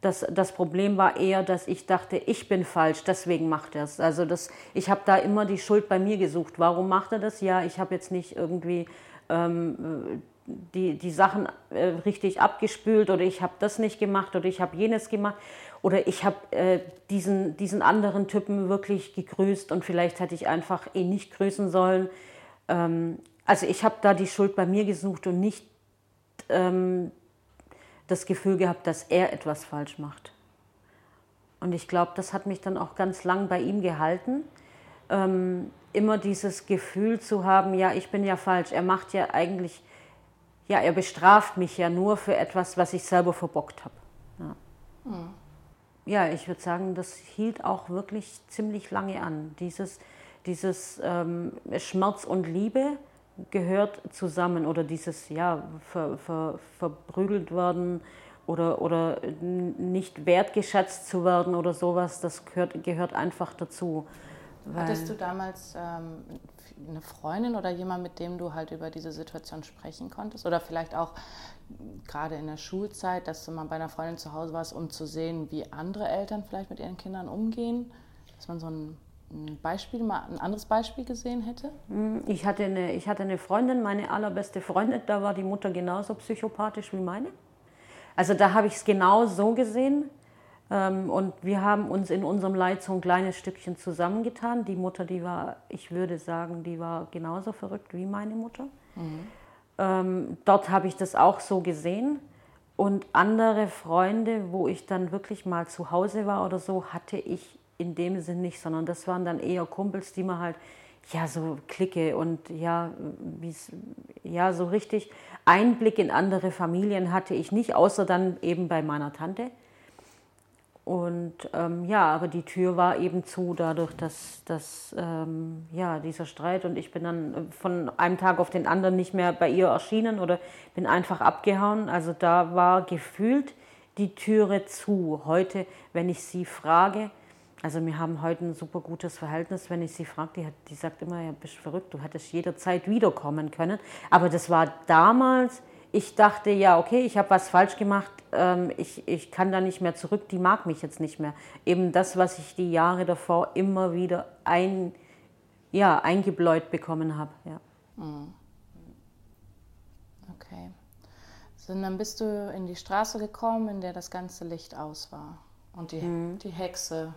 das, das Problem war eher, dass ich dachte, ich bin falsch, deswegen macht er es. Also das, ich habe da immer die Schuld bei mir gesucht. Warum macht er das? Ja, ich habe jetzt nicht irgendwie ähm, die, die Sachen äh, richtig abgespült oder ich habe das nicht gemacht oder ich habe jenes gemacht oder ich habe äh, diesen, diesen anderen Typen wirklich gegrüßt und vielleicht hätte ich einfach ihn nicht grüßen sollen. Ähm, also ich habe da die Schuld bei mir gesucht und nicht ähm, das Gefühl gehabt, dass er etwas falsch macht. Und ich glaube, das hat mich dann auch ganz lang bei ihm gehalten. Ähm, immer dieses Gefühl zu haben, ja, ich bin ja falsch. Er macht ja eigentlich, ja, er bestraft mich ja nur für etwas, was ich selber verbockt habe. Ja. Mhm. ja, ich würde sagen, das hielt auch wirklich ziemlich lange an. Dieses, dieses ähm, Schmerz und Liebe gehört zusammen oder dieses ja ver, ver, verprügelt werden oder, oder nicht wertgeschätzt zu werden oder sowas, das gehört, gehört einfach dazu.
Hattest du damals ähm, eine Freundin oder jemand, mit dem du halt über diese Situation sprechen konntest? Oder vielleicht auch gerade in der Schulzeit, dass du mal bei einer Freundin zu Hause warst, um zu sehen, wie andere Eltern vielleicht mit ihren Kindern umgehen? Dass man so ein Beispiel, mal ein anderes Beispiel gesehen hätte?
Hm, ich hatte, eine, ich hatte eine Freundin, meine allerbeste Freundin, da war die Mutter genauso psychopathisch wie meine. Also da habe ich es genau so gesehen. Ähm, und wir haben uns in unserem Leid so ein kleines Stückchen zusammengetan. Die Mutter, die war, ich würde sagen, die war genauso verrückt wie meine Mutter. Mhm. Ähm, dort habe ich das auch so gesehen. Und andere Freunde, wo ich dann wirklich mal zu Hause war oder so, hatte ich in dem Sinn nicht, sondern das waren dann eher Kumpels, die man halt, ja, so Clique und ja, ja, so richtig Einblick in andere Familien hatte ich nicht, außer dann eben bei meiner Tante. Und ähm, ja, aber die Tür war eben zu, dadurch, dass, dass ähm, ja, dieser Streit und ich bin dann von einem Tag auf den anderen nicht mehr bei ihr erschienen oder bin einfach abgehauen. Also da war gefühlt die Türe zu. Heute, wenn ich sie frage, also wir haben heute ein super gutes Verhältnis, wenn ich sie frage, die, hat, die sagt immer, ja, bist verrückt, du hättest jederzeit wiederkommen können. Aber das war damals, ich dachte, ja, okay, ich habe was falsch gemacht, ähm, ich, ich kann da nicht mehr zurück, die mag mich jetzt nicht mehr. Eben das, was ich die Jahre davor immer wieder ein, ja, eingebläut bekommen habe. Ja. Mhm.
Okay. So, und dann bist du in die Straße gekommen, in der das ganze Licht aus war. Und die, mhm. die Hexe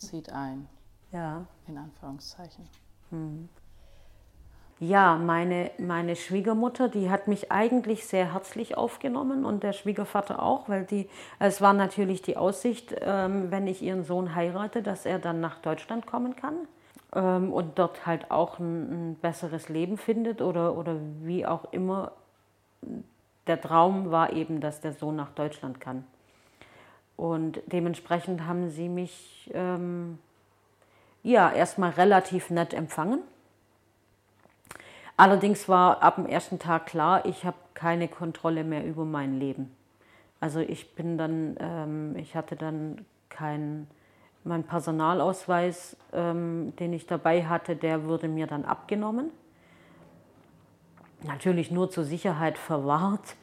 zieht ein.
Ja.
In Anführungszeichen.
Mhm. Ja, meine, meine Schwiegermutter, die hat mich eigentlich sehr herzlich aufgenommen und der Schwiegervater auch, weil die, es war natürlich die Aussicht, ähm, wenn ich ihren Sohn heirate, dass er dann nach Deutschland kommen kann ähm, und dort halt auch ein, ein, besseres Leben findet oder, oder wie auch immer. Der Traum war eben, dass der Sohn nach Deutschland kann. Und dementsprechend haben sie mich ähm, ja erstmal relativ nett empfangen Allerdings war ab dem ersten Tag klar, ich habe keine Kontrolle mehr über mein Leben. Also ich bin dann, ähm, ich hatte dann keinen, mein Personalausweis, ähm, den ich dabei hatte, der wurde mir dann abgenommen. Natürlich nur zur Sicherheit verwahrt.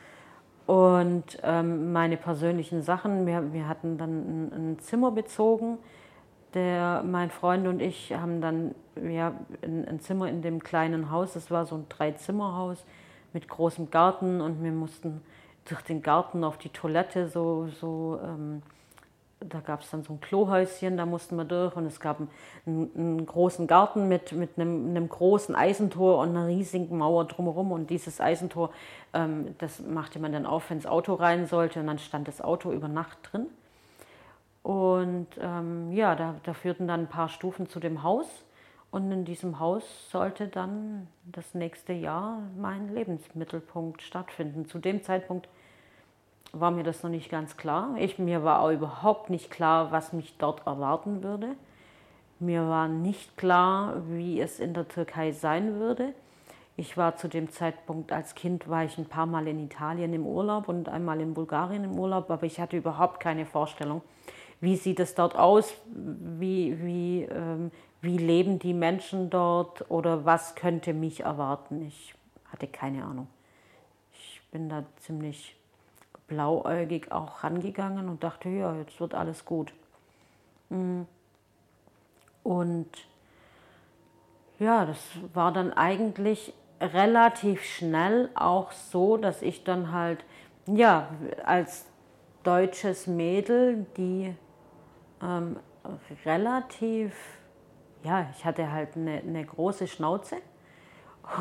Und ähm, meine persönlichen Sachen, wir, wir hatten dann ein, ein Zimmer bezogen der, mein Freund und ich haben dann ja, ein, ein Zimmer in dem kleinen Haus. Es war so ein Dreizimmerhaus mit großem Garten und wir mussten durch den Garten auf die Toilette so, so ähm, da gab es dann so ein Klohäuschen, da mussten wir durch und es gab einen, einen großen Garten mit, mit einem, einem, großen Eisentor und einer riesigen Mauer drumherum und dieses Eisentor, ähm, das machte man dann auf, wenn das Auto rein sollte und dann stand das Auto über Nacht drin. Und ähm, ja, da, da führten dann ein paar Stufen zu dem Haus. Und in diesem Haus sollte dann das nächste Jahr mein Lebensmittelpunkt stattfinden. Zu dem Zeitpunkt war mir das noch nicht ganz klar. Ich, mir war auch überhaupt nicht klar, was mich dort erwarten würde. Mir war nicht klar, wie es in der Türkei sein würde. Ich war zu dem Zeitpunkt als Kind, war ich ein paar Mal in Italien im Urlaub und einmal in Bulgarien im Urlaub, aber ich hatte überhaupt keine Vorstellung, wie sieht es dort aus, wie, wie, ähm, wie leben die Menschen dort oder was könnte mich erwarten. Ich hatte keine Ahnung. Ich bin da ziemlich blauäugig auch rangegangen und dachte, ja, jetzt wird alles gut. Mm. Und ja, das war dann eigentlich relativ schnell auch so, dass ich dann halt, ja, als deutsches Mädel, die ähm, relativ, ja, ich hatte halt eine, eine große Schnauze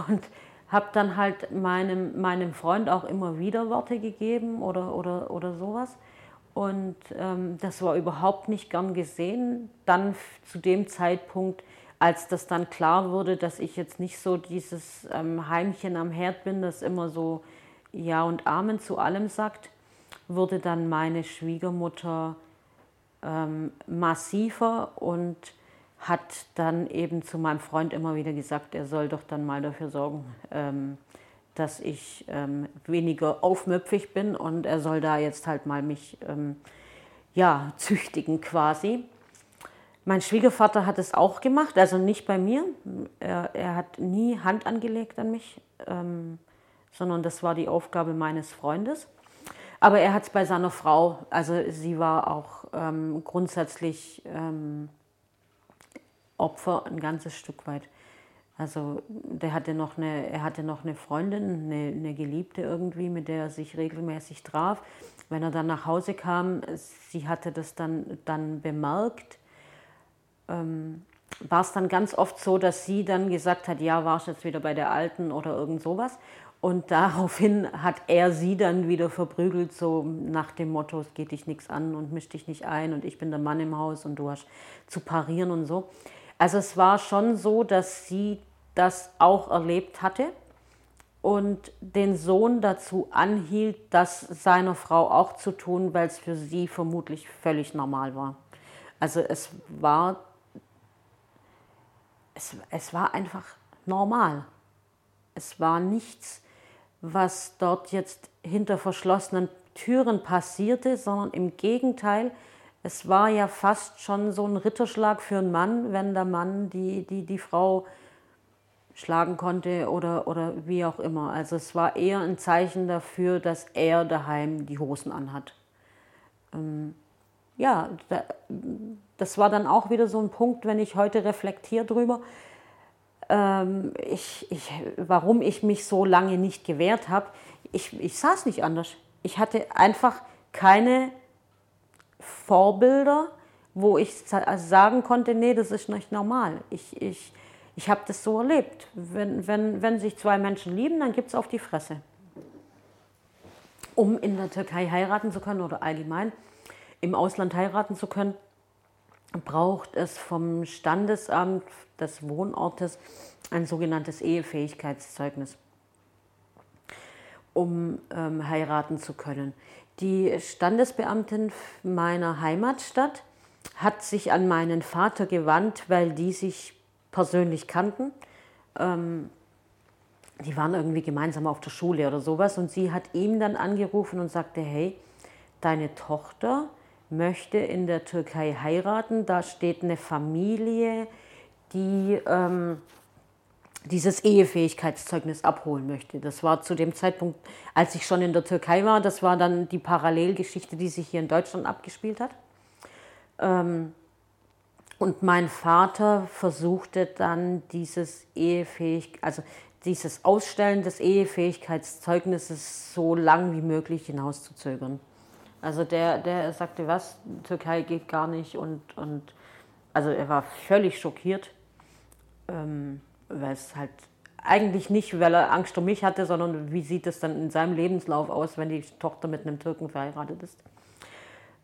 und habe dann halt meinem, meinem Freund auch immer wieder Worte gegeben oder, oder, oder sowas. Und ähm, das war überhaupt nicht gern gesehen. Dann zu dem Zeitpunkt, als das dann klar wurde, dass ich jetzt nicht so dieses ähm, Heimchen am Herd bin, das immer so Ja und Amen zu allem sagt, wurde dann meine Schwiegermutter ähm, massiver und hat dann eben zu meinem Freund immer wieder gesagt, er soll doch dann mal dafür sorgen, ähm, dass ich ähm, weniger aufmüpfig bin und er soll da jetzt halt mal mich ähm, ja, züchtigen quasi. Mein Schwiegervater hat es auch gemacht, also nicht bei mir. Er, er hat nie Hand angelegt an mich, ähm, sondern das war die Aufgabe meines Freundes. Aber er hat es bei seiner Frau, also sie war auch ähm, grundsätzlich ähm, Opfer ein ganzes Stück weit. Also der hatte noch eine, er hatte noch eine Freundin, eine, eine Geliebte irgendwie, mit der er sich regelmäßig traf. Wenn er dann nach Hause kam, sie hatte das dann, dann bemerkt, ähm, war es dann ganz oft so, dass sie dann gesagt hat, ja, warst jetzt wieder bei der Alten oder irgend sowas. Und daraufhin hat er sie dann wieder verprügelt, so nach dem Motto, es geht dich nichts an und misch dich nicht ein und ich bin der Mann im Haus und du hast zu parieren und so. Also es war schon so, dass sie das auch erlebt hatte und den Sohn dazu anhielt, das seiner Frau auch zu tun, weil es für sie vermutlich völlig normal war. Also es war, es, es war einfach normal. Es war nichts, was dort jetzt hinter verschlossenen Türen passierte, sondern im Gegenteil, es war ja fast schon so ein Ritterschlag für einen Mann, wenn der Mann die, die, die Frau schlagen konnte oder, oder wie auch immer. Also es war eher ein Zeichen dafür, dass er daheim die Hosen anhat. Ähm, ja, da, das war dann auch wieder so ein Punkt, wenn ich heute reflektiere drüber, ähm, ich, ich, warum ich mich so lange nicht gewehrt habe. Ich, ich saß nicht anders. Ich hatte einfach keine Vorbilder, wo ich sagen konnte, nee, das ist nicht normal. Ich, ich, ich habe das so erlebt. Wenn, wenn, wenn sich zwei Menschen lieben, dann gibt es auf die Fresse. Um in der Türkei heiraten zu können oder allgemein im Ausland heiraten zu können, braucht es vom Standesamt des Wohnortes ein sogenanntes Ehefähigkeitszeugnis, um ähm, heiraten zu können. Die Standesbeamtin meiner Heimatstadt hat sich an meinen Vater gewandt, weil die sich persönlich kannten. Ähm, die waren irgendwie gemeinsam auf der Schule oder sowas und sie hat ihm dann angerufen und sagte, hey, deine Tochter möchte in der Türkei heiraten, da steht eine Familie, die ähm, dieses Ehefähigkeitszeugnis abholen möchte. Das war zu dem Zeitpunkt, als ich schon in der Türkei war, das war dann die Parallelgeschichte, die sich hier in Deutschland abgespielt hat. Ähm, und mein Vater versuchte dann dieses Ehefähig, also dieses Ausstellen des Ehefähigkeitszeugnisses so lang wie möglich hinauszuzögern. Also der, der sagte, was, Türkei geht gar nicht und, und also er war völlig schockiert. Ähm, weil es halt eigentlich nicht, weil er Angst um mich hatte, sondern wie sieht es dann in seinem Lebenslauf aus, wenn die Tochter mit einem Türken verheiratet ist.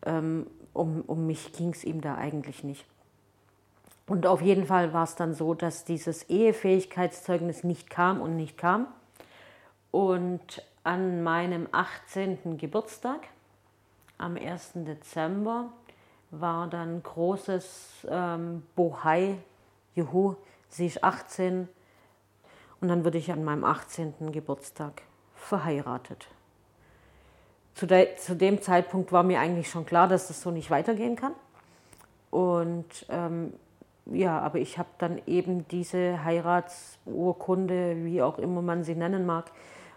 Ähm, um, um mich ging es ihm da eigentlich nicht. Und auf jeden Fall war es dann so, dass dieses Ehefähigkeitszeugnis nicht kam und nicht kam. Und an meinem 18. Geburtstag, am 1. Dezember, war dann großes ähm, Bohai, Juhu, sie ist 18 und dann wurde ich an meinem 18. Geburtstag verheiratet. Zu, de, zu dem Zeitpunkt war mir eigentlich schon klar, dass das so nicht weitergehen kann. Und ähm, ja, aber ich habe dann eben diese Heiratsurkunde, wie auch immer man sie nennen mag,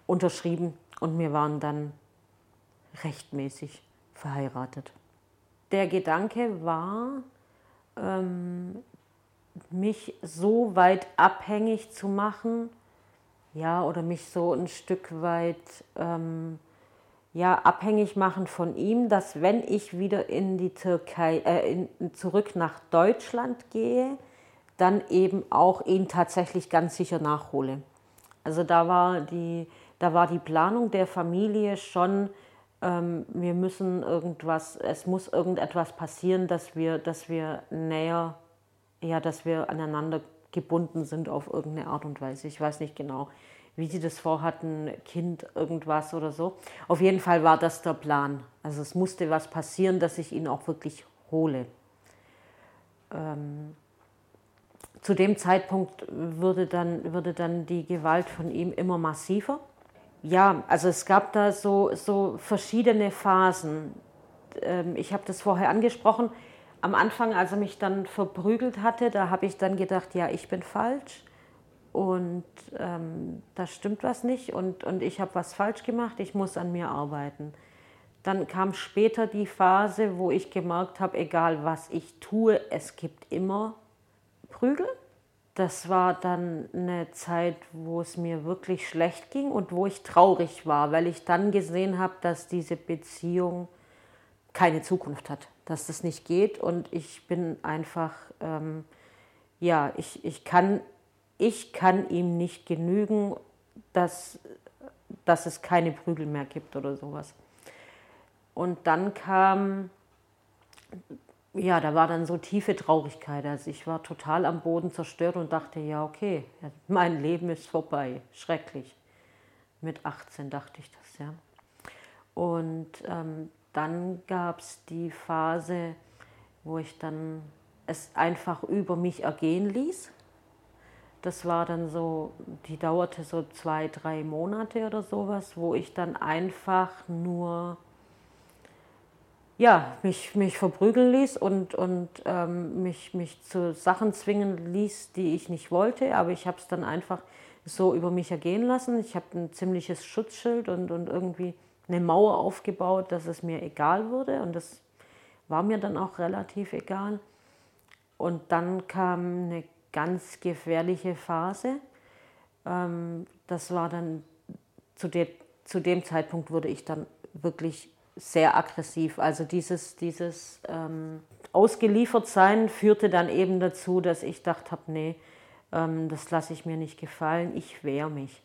unterschrieben und wir waren dann rechtmäßig verheiratet. Der Gedanke war, ähm, mich so weit abhängig zu machen, ja, oder mich so ein Stück weit ähm, ja, abhängig machen von ihm, dass wenn ich wieder in die Türkei, äh, in, zurück nach Deutschland gehe, dann eben auch ihn tatsächlich ganz sicher nachhole. Also da war die, da war die Planung der Familie schon, ähm, wir müssen irgendwas, es muss irgendetwas passieren, dass wir, dass wir näher ja, dass wir aneinander gebunden sind auf irgendeine Art und Weise. Ich weiß nicht genau, wie sie das vorhatten, Kind, irgendwas oder so. Auf jeden Fall war das der Plan. Also es musste was passieren, dass ich ihn auch wirklich hole. Ähm, zu dem Zeitpunkt würde dann, würde dann die Gewalt von ihm immer massiver. Ja, also es gab da so, so verschiedene Phasen. Ähm, ich habe das vorher angesprochen am Anfang, als er mich dann verprügelt hatte, da habe ich dann gedacht, ja, ich bin falsch und ähm, da stimmt was nicht und, und ich habe was falsch gemacht, ich muss an mir arbeiten. Dann kam später die Phase, wo ich gemerkt habe, egal was ich tue, es gibt immer Prügel. Das war dann eine Zeit, wo es mir wirklich schlecht ging und wo ich traurig war, weil ich dann gesehen habe, dass diese Beziehung keine Zukunft hat, dass das nicht geht und ich bin einfach, ähm, ja, ich, ich, kann, ich kann ihm nicht genügen, dass, dass es keine Prügel mehr gibt oder sowas. Und dann kam, ja, da war dann so tiefe Traurigkeit. Also ich war total am Boden zerstört und dachte, ja, okay, mein Leben ist vorbei, schrecklich. mit 18 dachte ich das, ja. Und ähm, dann gab es die Phase, wo ich dann es einfach über mich ergehen ließ. Das war dann so, die dauerte so zwei, drei Monate oder sowas, wo ich dann einfach nur ja, mich, mich verprügeln ließ und, und ähm, mich, mich zu Sachen zwingen ließ, die ich nicht wollte. Aber ich habe es dann einfach so über mich ergehen lassen. Ich habe ein ziemliches Schutzschild und, und irgendwie eine Mauer aufgebaut, dass es mir egal wurde. Und das war mir dann auch relativ egal. Und dann kam eine ganz gefährliche Phase. Ähm, das war dann, zu, de, zu dem Zeitpunkt wurde ich dann wirklich sehr aggressiv. Also dieses, dieses ähm, Ausgeliefertsein führte dann eben dazu, dass ich dachte habe, nee, ähm, das lasse ich mir nicht gefallen, ich wehre mich.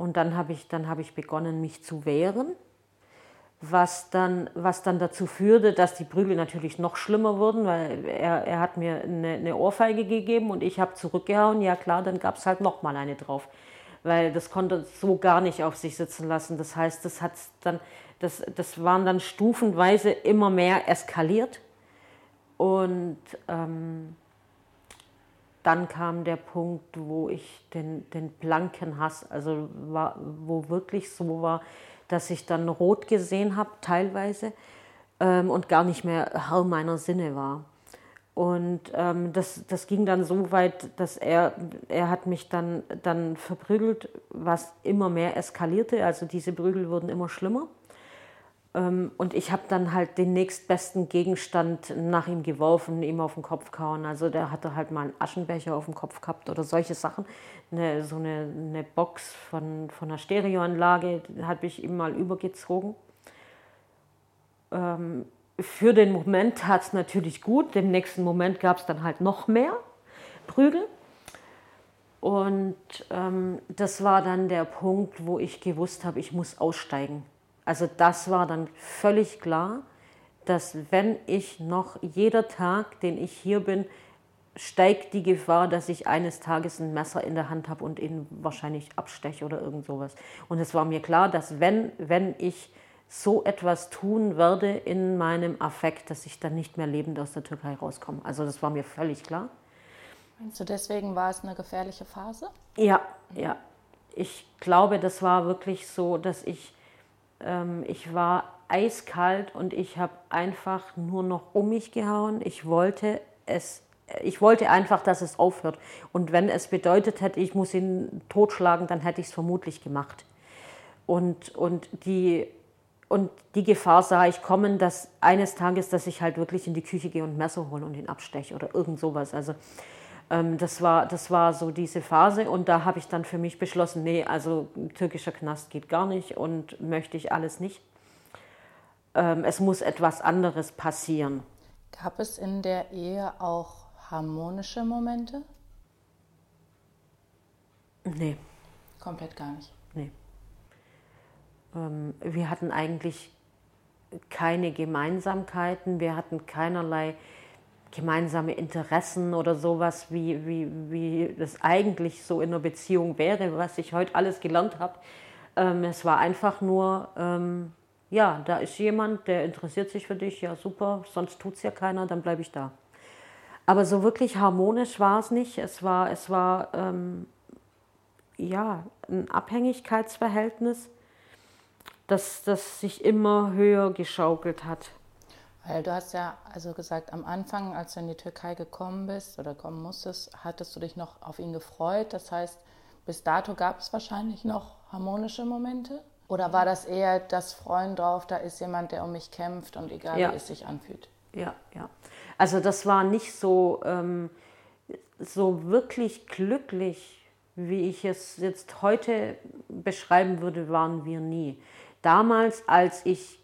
Und dann habe ich, hab ich begonnen, mich zu wehren, was dann, was dann dazu führte, dass die Prügel natürlich noch schlimmer wurden, weil er, er hat mir eine, eine Ohrfeige gegeben und ich habe zurückgehauen. Ja klar, dann gab es halt noch mal eine drauf, weil das konnte so gar nicht auf sich sitzen lassen. Das heißt, das, hat's dann, das, das waren dann stufenweise immer mehr eskaliert. Und ähm, dann kam der Punkt, wo ich den, den blanken Hass, also war, wo wirklich so war, dass ich dann rot gesehen habe teilweise ähm, und gar nicht mehr Herr meiner Sinne war. Und ähm, das, das ging dann so weit, dass er, er hat mich dann, dann verprügelt, was immer mehr eskalierte. Also diese Prügel wurden immer schlimmer. Ähm, und ich habe dann halt den nächstbesten Gegenstand nach ihm geworfen, ihm auf den Kopf gehauen. Also der hatte halt mal einen Aschenbecher auf dem Kopf gehabt oder solche Sachen. Eine, so eine, eine Box von, von einer Stereoanlage habe ich ihm mal übergezogen. Ähm, für den Moment tat es natürlich gut. Im nächsten Moment gab es dann halt noch mehr Prügel. Und ähm, das war dann der Punkt, wo ich gewusst habe, ich muss aussteigen. Also das war dann völlig klar, dass wenn ich noch jeder Tag, den ich hier bin, steigt die Gefahr, dass ich eines Tages ein Messer in der Hand habe und ihn wahrscheinlich absteche oder irgend sowas. Und es war mir klar, dass wenn, wenn ich so etwas tun werde in meinem Affekt, dass ich dann nicht mehr lebend aus der Türkei rauskomme. Also das war mir völlig klar.
Meinst du, deswegen war es eine gefährliche Phase?
Ja, ja. Ich glaube, das war wirklich so, dass ich ähm, ich war eiskalt und ich habe einfach nur noch um mich gehauen. Ich wollte es, ich wollte einfach, dass es aufhört. Und wenn es bedeutet hätte, ich muss ihn totschlagen, dann hätte ich es vermutlich gemacht. Und, und, die, und die Gefahr sah ich kommen, dass eines Tages, dass ich halt wirklich in die Küche gehe und Messer hole und ihn absteche oder irgend sowas. Also das, war, das war so diese Phase und da habe ich dann für mich beschlossen, nee, also türkischer Knast geht gar nicht und möchte ich alles nicht. Ähm, es muss etwas anderes passieren.
Gab es in der Ehe auch harmonische Momente?
Nee.
Komplett gar nicht.
Nee. Ähm, wir hatten eigentlich keine Gemeinsamkeiten, wir hatten keinerlei gemeinsame Interessen oder sowas, wie, wie, wie das eigentlich so in einer Beziehung wäre, was ich heute alles gelernt habe. Ähm, es war einfach nur, ähm, ja, da ist jemand, der interessiert sich für dich, ja super, sonst tut es ja keiner, dann bleibe ich da. Aber so wirklich harmonisch war es nicht. Es war, es war ähm, ja, ein Abhängigkeitsverhältnis, das, das sich immer höher geschaukelt hat.
Weil du hast ja also gesagt, am Anfang, als du in die Türkei gekommen bist oder kommen musstest, hattest du dich noch auf ihn gefreut. Das heißt, bis dato gab es wahrscheinlich noch harmonische Momente? Oder war das eher das Freuen drauf, da ist jemand, der um mich kämpft und egal ja. wie es sich anfühlt?
Ja, ja. Also das war nicht so, ähm, so wirklich glücklich, wie ich es jetzt heute beschreiben würde, waren wir nie. Damals, als ich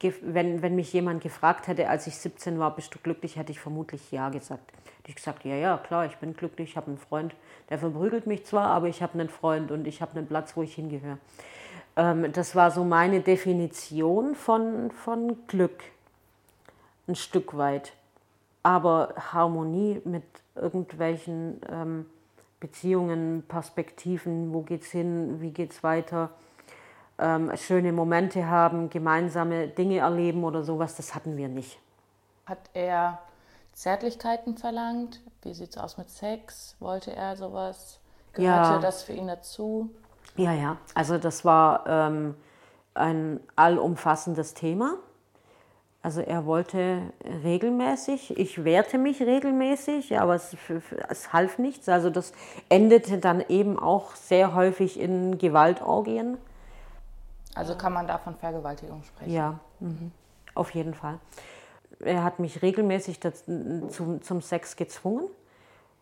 wenn, wenn mich jemand gefragt hätte, als ich 17 war, bist du glücklich, hätte ich vermutlich ja gesagt. Hätte ich gesagt, ja, ja, klar, ich bin glücklich, ich habe einen Freund, der verprügelt mich zwar, aber ich habe einen Freund und ich habe einen Platz, wo ich hingehöre. Ähm, das war so meine Definition von, von Glück, ein Stück weit. Aber Harmonie mit irgendwelchen ähm, Beziehungen, Perspektiven, wo geht's hin, wie geht's weiter, ähm, schöne Momente haben, gemeinsame Dinge erleben oder sowas, das hatten wir nicht.
Hat er Zärtlichkeiten verlangt? Wie sieht es aus mit Sex? Wollte er sowas? Gehörte ja. das für ihn dazu?
Ja, ja. Also das war ähm, ein allumfassendes Thema. Also er wollte regelmäßig, ich wehrte mich regelmäßig, aber es, es, half nichts. Also das endete dann eben auch sehr häufig in Gewaltorgien.
Also kann man da von Vergewaltigung sprechen?
Ja, mhm. auf jeden Fall. Er hat mich regelmäßig dazu, zum Sex gezwungen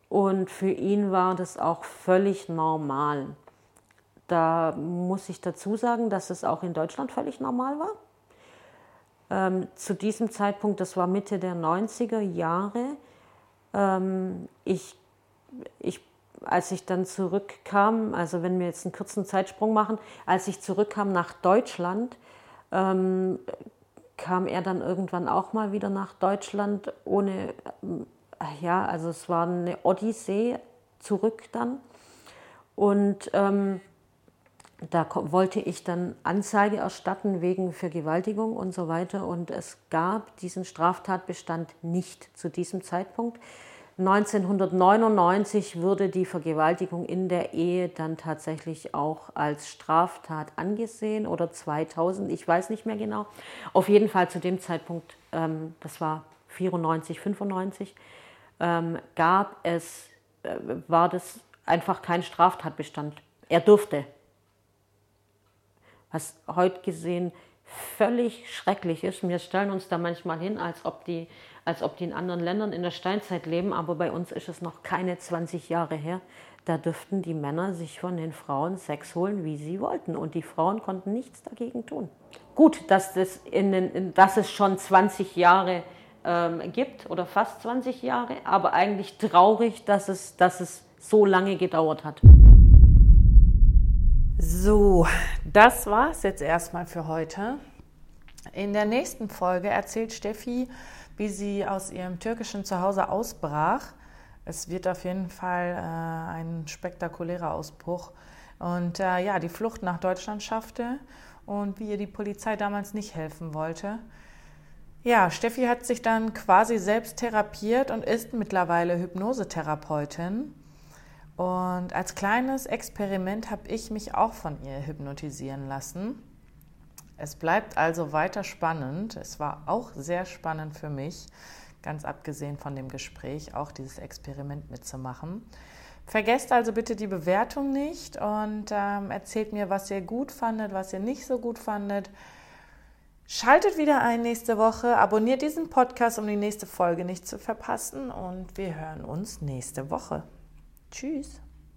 und für ihn war das auch völlig normal. Da muss ich dazu sagen, dass es auch in Deutschland völlig normal war. Ähm, zu diesem Zeitpunkt, das war Mitte der 90er Jahre, ähm, ich, ich, als ich dann zurückkam, also wenn wir jetzt einen kurzen Zeitsprung machen, als ich zurückkam nach Deutschland, ähm, kam er dann irgendwann auch mal wieder nach Deutschland ohne, äh, ja, also es war eine Odyssee zurück dann. Und ähm, da wollte ich dann Anzeige erstatten wegen Vergewaltigung und so weiter. Und es gab diesen Straftatbestand nicht zu diesem Zeitpunkt. 1999 wurde die Vergewaltigung in der Ehe dann tatsächlich auch als Straftat angesehen oder 2000, ich weiß nicht mehr genau. Auf jeden Fall zu dem Zeitpunkt, ähm, das war 94, 95, ähm, gab es, äh, war das einfach kein Straftatbestand. Er durfte was heute gesehen völlig schrecklich ist. Wir stellen uns da manchmal hin, als ob, die, als ob die in anderen Ländern in der Steinzeit leben, aber bei uns ist es noch keine 20 Jahre her. Da dürften die Männer sich von den Frauen Sex holen, wie sie wollten. Und die Frauen konnten nichts dagegen tun. Gut, dass, das in den, dass es schon 20 Jahre ähm, gibt oder fast 20 Jahre, aber eigentlich traurig, dass es, dass es so lange gedauert hat.
So, das war's jetzt erstmal für heute. In der nächsten Folge erzählt Steffi, wie sie aus ihrem türkischen Zuhause ausbrach. Es wird auf jeden Fall äh, ein spektakulärer Ausbruch. Und äh, ja, die Flucht nach Deutschland schaffte und wie ihr die Polizei damals nicht helfen wollte. Ja, Steffi hat sich dann quasi selbst therapiert und ist mittlerweile Hypnosetherapeutin. Und als kleines Experiment habe ich mich auch von ihr hypnotisieren lassen. Es bleibt also weiter spannend. Es war auch sehr spannend für mich, ganz abgesehen von dem Gespräch, auch dieses Experiment mitzumachen. Vergesst also bitte die Bewertung nicht und ähm, erzählt mir, was ihr gut fandet, was ihr nicht so gut fandet. Schaltet wieder ein nächste Woche, abonniert diesen Podcast, um die nächste Folge nicht zu verpassen und wir hören uns nächste Woche. Tschüss.